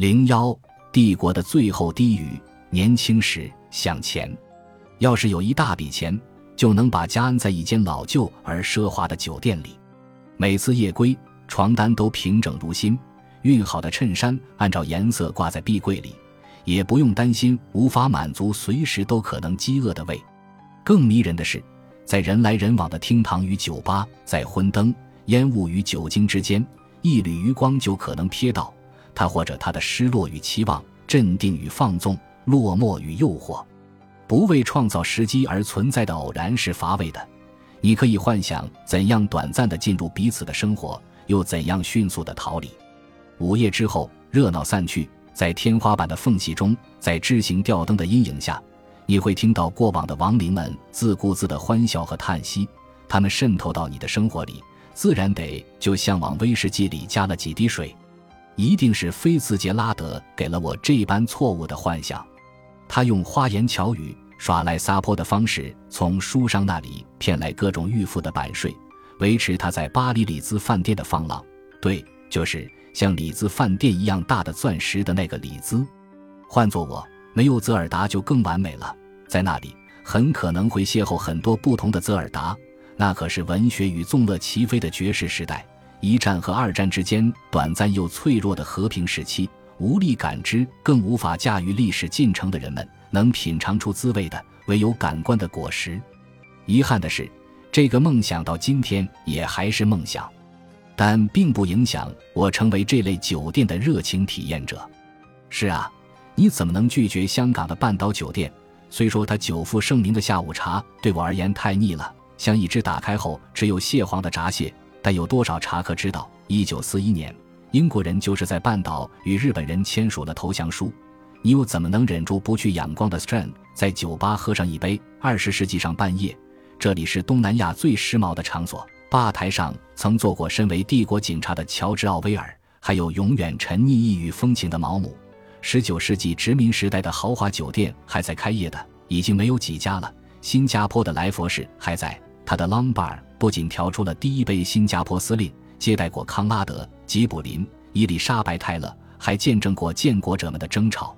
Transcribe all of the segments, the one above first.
零幺，帝国的最后低语：年轻时向前。要是有一大笔钱，就能把家安在一间老旧而奢华的酒店里。每次夜归，床单都平整如新，熨好的衬衫按照颜色挂在壁柜里，也不用担心无法满足随时都可能饥饿的胃。更迷人的是，在人来人往的厅堂与酒吧，在昏灯、烟雾与酒精之间，一缕余光就可能瞥到他或者他的失落与期望，镇定与放纵，落寞与诱惑。不为创造时机而存在的偶然是乏味的。你可以幻想怎样短暂地进入彼此的生活，又怎样迅速地逃离。午夜之后，热闹散去，在天花板的缝隙中，在知行吊灯的阴影下，你会听到过往的亡灵们自顾自的欢笑和叹息。他们渗透到你的生活里，自然得就像往威士忌里加了几滴水。一定是菲茨杰拉德给了我这般错误的幻想。他用花言巧语。耍赖撒泼的方式，从书商那里骗来各种预付的版税，维持他在巴黎里兹饭店的放浪。对，就是像里兹饭店一样大的钻石的那个里兹。换做我，没有泽尔达就更完美了。在那里，很可能会邂逅很多不同的泽尔达。那可是文学与纵乐齐飞的绝世时代，一战和二战之间短暂又脆弱的和平时期。无力感知，更无法驾驭历史进程的人们。能品尝出滋味的，唯有感官的果实。遗憾的是，这个梦想到今天也还是梦想，但并不影响我成为这类酒店的热情体验者。是啊，你怎么能拒绝香港的半岛酒店？虽说它久负盛名的下午茶对我而言太腻了，像一只打开后只有蟹黄的闸蟹。但有多少茶客知道，一九四一年，英国人就是在半岛与日本人签署了投降书。你又怎么能忍住不去仰光的 Strand，在酒吧喝上一杯？二十世纪上半叶，这里是东南亚最时髦的场所。吧台上曾坐过身为帝国警察的乔治·奥威尔，还有永远沉溺异域风情的毛姆。十九世纪殖民时代的豪华酒店还在开业的，已经没有几家了。新加坡的来佛士还在，他的 Long Bar 不仅调出了第一杯新加坡司令，接待过康拉德、吉卜林、伊丽莎白·泰勒，还见证过建国者们的争吵。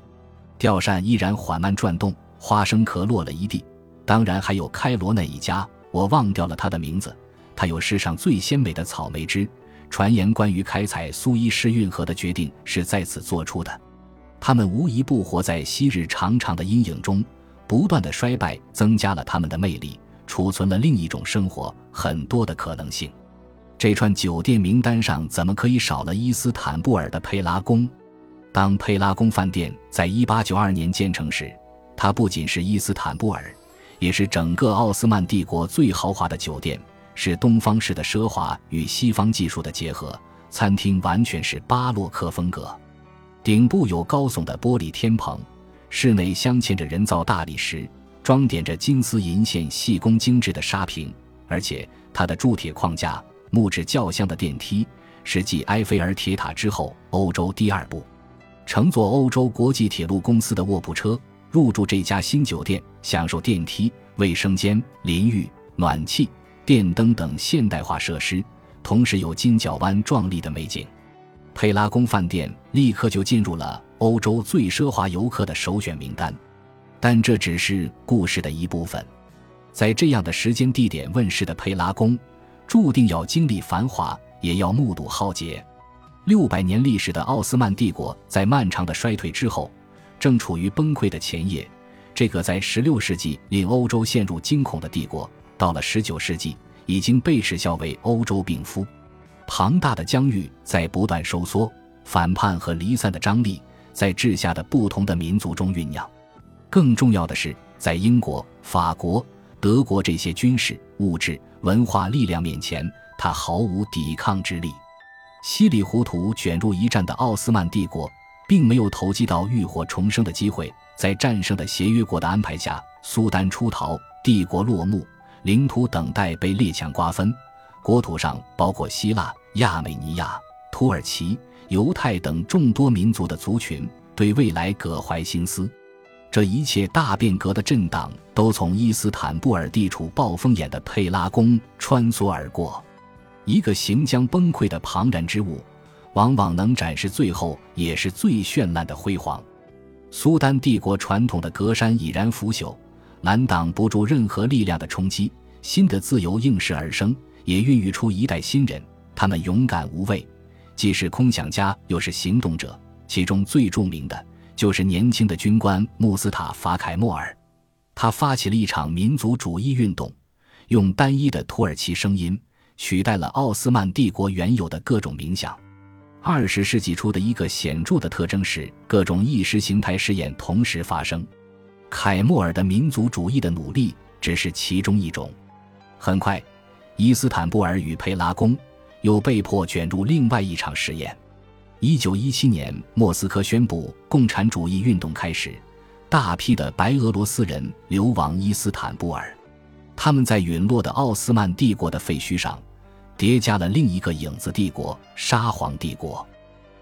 吊扇依然缓慢转动，花生壳落了一地。当然还有开罗那一家，我忘掉了他的名字。他有世上最鲜美的草莓汁。传言关于开采苏伊士运河的决定是在此做出的。他们无一不活在昔日长长的阴影中，不断的衰败增加了他们的魅力，储存了另一种生活很多的可能性。这串酒店名单上怎么可以少了伊斯坦布尔的佩拉宫？当佩拉宫饭店在1892年建成时，它不仅是伊斯坦布尔，也是整个奥斯曼帝国最豪华的酒店，是东方式的奢华与西方技术的结合。餐厅完全是巴洛克风格，顶部有高耸的玻璃天棚，室内镶嵌着人造大理石，装点着金丝银线细工精致的沙瓶，而且它的铸铁框架、木质轿厢的电梯是继埃菲尔铁塔之后欧洲第二部。乘坐欧洲国际铁路公司的卧铺车入住这家新酒店，享受电梯、卫生间、淋浴、暖气、电灯等现代化设施，同时有金角湾壮丽的美景。佩拉宫饭店立刻就进入了欧洲最奢华游客的首选名单。但这只是故事的一部分。在这样的时间地点问世的佩拉宫，注定要经历繁华，也要目睹浩劫。六百年历史的奥斯曼帝国，在漫长的衰退之后，正处于崩溃的前夜。这个在十六世纪令欧洲陷入惊恐的帝国，到了十九世纪，已经被耻笑为欧洲病夫。庞大的疆域在不断收缩，反叛和离散的张力在治下的不同的民族中酝酿。更重要的是，在英国、法国、德国这些军事、物质、文化力量面前，他毫无抵抗之力。稀里糊涂卷入一战的奥斯曼帝国，并没有投机到浴火重生的机会。在战胜的协约国的安排下，苏丹出逃，帝国落幕，领土等待被列强瓜分。国土上包括希腊、亚美尼亚、土耳其、犹太等众多民族的族群，对未来各怀心思。这一切大变革的震荡，都从伊斯坦布尔地处暴风眼的佩拉宫穿梭而过。一个行将崩溃的庞然之物，往往能展示最后也是最绚烂的辉煌。苏丹帝国传统的格栅已然腐朽，拦挡不住任何力量的冲击。新的自由应势而生，也孕育出一代新人。他们勇敢无畏，既是空想家，又是行动者。其中最著名的就是年轻的军官穆斯塔法·凯莫尔。他发起了一场民族主义运动，用单一的土耳其声音取代了奥斯曼帝国原有的各种名响。二十世纪初的一个显著的特征是，各种意识形态试验同时发生。凯莫尔的民族主义的努力只是其中一种。很快，伊斯坦布尔与佩拉宫又被迫卷入另外一场试验。一九一七年，莫斯科宣布共产主义运动开始。大批的白俄罗斯人流亡伊斯坦布尔，他们在陨落的奥斯曼帝国的废墟上，叠加了另一个影子帝国——沙皇帝国。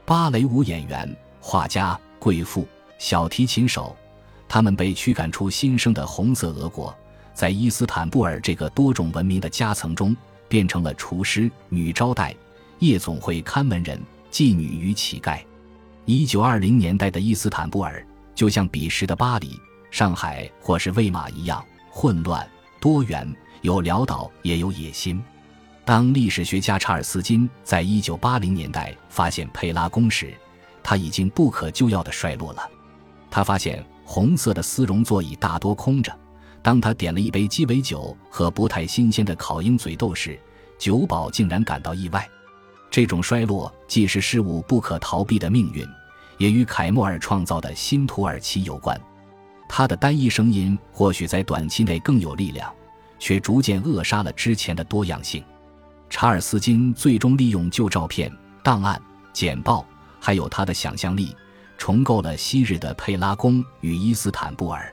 芭蕾舞演员、画家、贵妇、小提琴手，他们被驱赶出新生的红色俄国，在伊斯坦布尔这个多种文明的夹层中，变成了厨师、女招待、夜总会看门人、妓女与乞丐。一九二零年代的伊斯坦布尔。就像彼时的巴黎、上海或是魏玛一样混乱多元，有潦倒也有野心。当历史学家查尔斯金在一九八零年代发现佩拉宫时，他已经不可救药的衰落了。他发现红色的丝绒座椅大多空着。当他点了一杯鸡尾酒和不太新鲜的烤鹰嘴豆时，酒保竟然感到意外。这种衰落既是事物不可逃避的命运。也与凯莫尔创造的新土耳其有关，他的单一声音或许在短期内更有力量，却逐渐扼杀了之前的多样性。查尔斯金最终利用旧照片、档案、简报，还有他的想象力，重构了昔日的佩拉宫与伊斯坦布尔。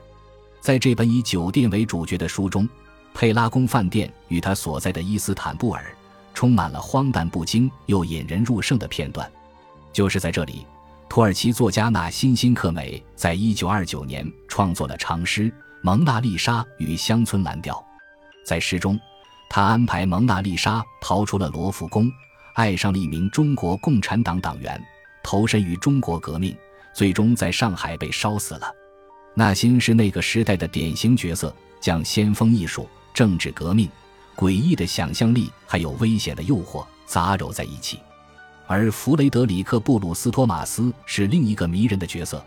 在这本以酒店为主角的书中，佩拉宫饭店与他所在的伊斯坦布尔充满了荒诞不经又引人入胜的片段。就是在这里。土耳其作家纳辛辛克美在一九二九年创作了长诗《蒙娜丽莎与乡村蓝调》。在诗中，他安排蒙娜丽莎逃出了罗浮宫，爱上了一名中国共产党党员，投身于中国革命，最终在上海被烧死了。纳辛是那个时代的典型角色，将先锋艺术、政治革命、诡异的想象力还有危险的诱惑杂糅在一起。而弗雷德里克·布鲁斯托马斯是另一个迷人的角色，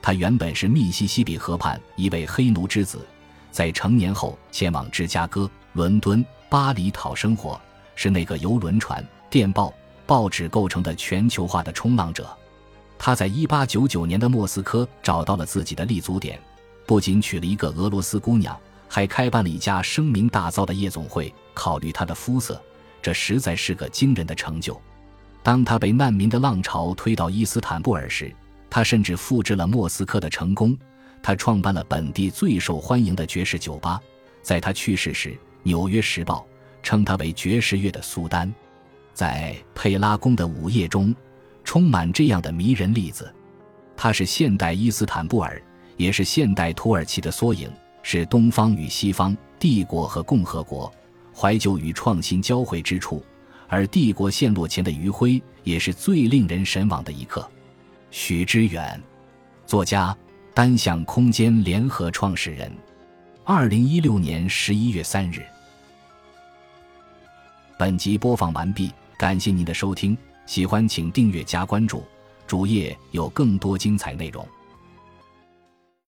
他原本是密西西比河畔一位黑奴之子，在成年后前往芝加哥、伦敦、巴黎讨生活，是那个由轮船、电报、报纸构成的全球化的冲浪者。他在1899年的莫斯科找到了自己的立足点，不仅娶了一个俄罗斯姑娘，还开办了一家声名大噪的夜总会。考虑他的肤色，这实在是个惊人的成就。当他被难民的浪潮推到伊斯坦布尔时，他甚至复制了莫斯科的成功。他创办了本地最受欢迎的爵士酒吧。在他去世时，《纽约时报》称他为爵士乐的苏丹。在佩拉宫的午夜中，充满这样的迷人例子。它是现代伊斯坦布尔，也是现代土耳其的缩影，是东方与西方、帝国和共和国、怀旧与创新交汇之处。而帝国陷落前的余晖，也是最令人神往的一刻。许知远，作家，单向空间联合创始人。二零一六年十一月三日。本集播放完毕，感谢您的收听，喜欢请订阅加关注，主页有更多精彩内容。